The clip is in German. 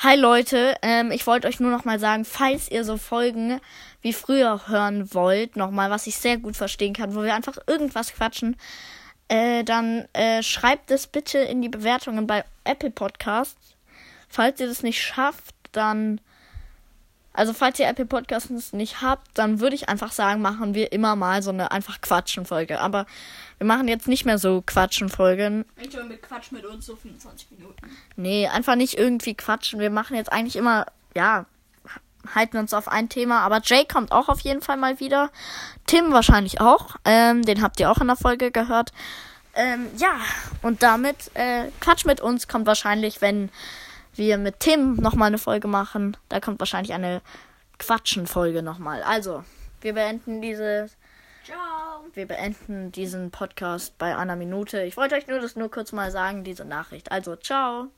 Hi Leute, ähm, ich wollte euch nur noch mal sagen, falls ihr so Folgen wie früher hören wollt, nochmal, was ich sehr gut verstehen kann, wo wir einfach irgendwas quatschen, äh, dann äh, schreibt es bitte in die Bewertungen bei Apple Podcasts. Falls ihr das nicht schafft, dann also falls ihr Apple Podcasts nicht habt, dann würde ich einfach sagen, machen wir immer mal so eine einfach Quatschen-Folge. Aber wir machen jetzt nicht mehr so Quatschen-Folgen. Ich höre mit Quatsch mit uns so 25 Minuten. Nee, einfach nicht irgendwie quatschen. Wir machen jetzt eigentlich immer, ja, halten uns auf ein Thema. Aber Jay kommt auch auf jeden Fall mal wieder. Tim wahrscheinlich auch. Ähm, den habt ihr auch in der Folge gehört. Ähm, ja, und damit, äh, Quatsch mit uns kommt wahrscheinlich, wenn wir mit Tim nochmal eine Folge machen. Da kommt wahrscheinlich eine Quatschen-Folge nochmal. Also, wir beenden diese. Ciao. Wir beenden diesen Podcast bei einer Minute. Ich wollte euch nur das nur kurz mal sagen, diese Nachricht. Also, ciao.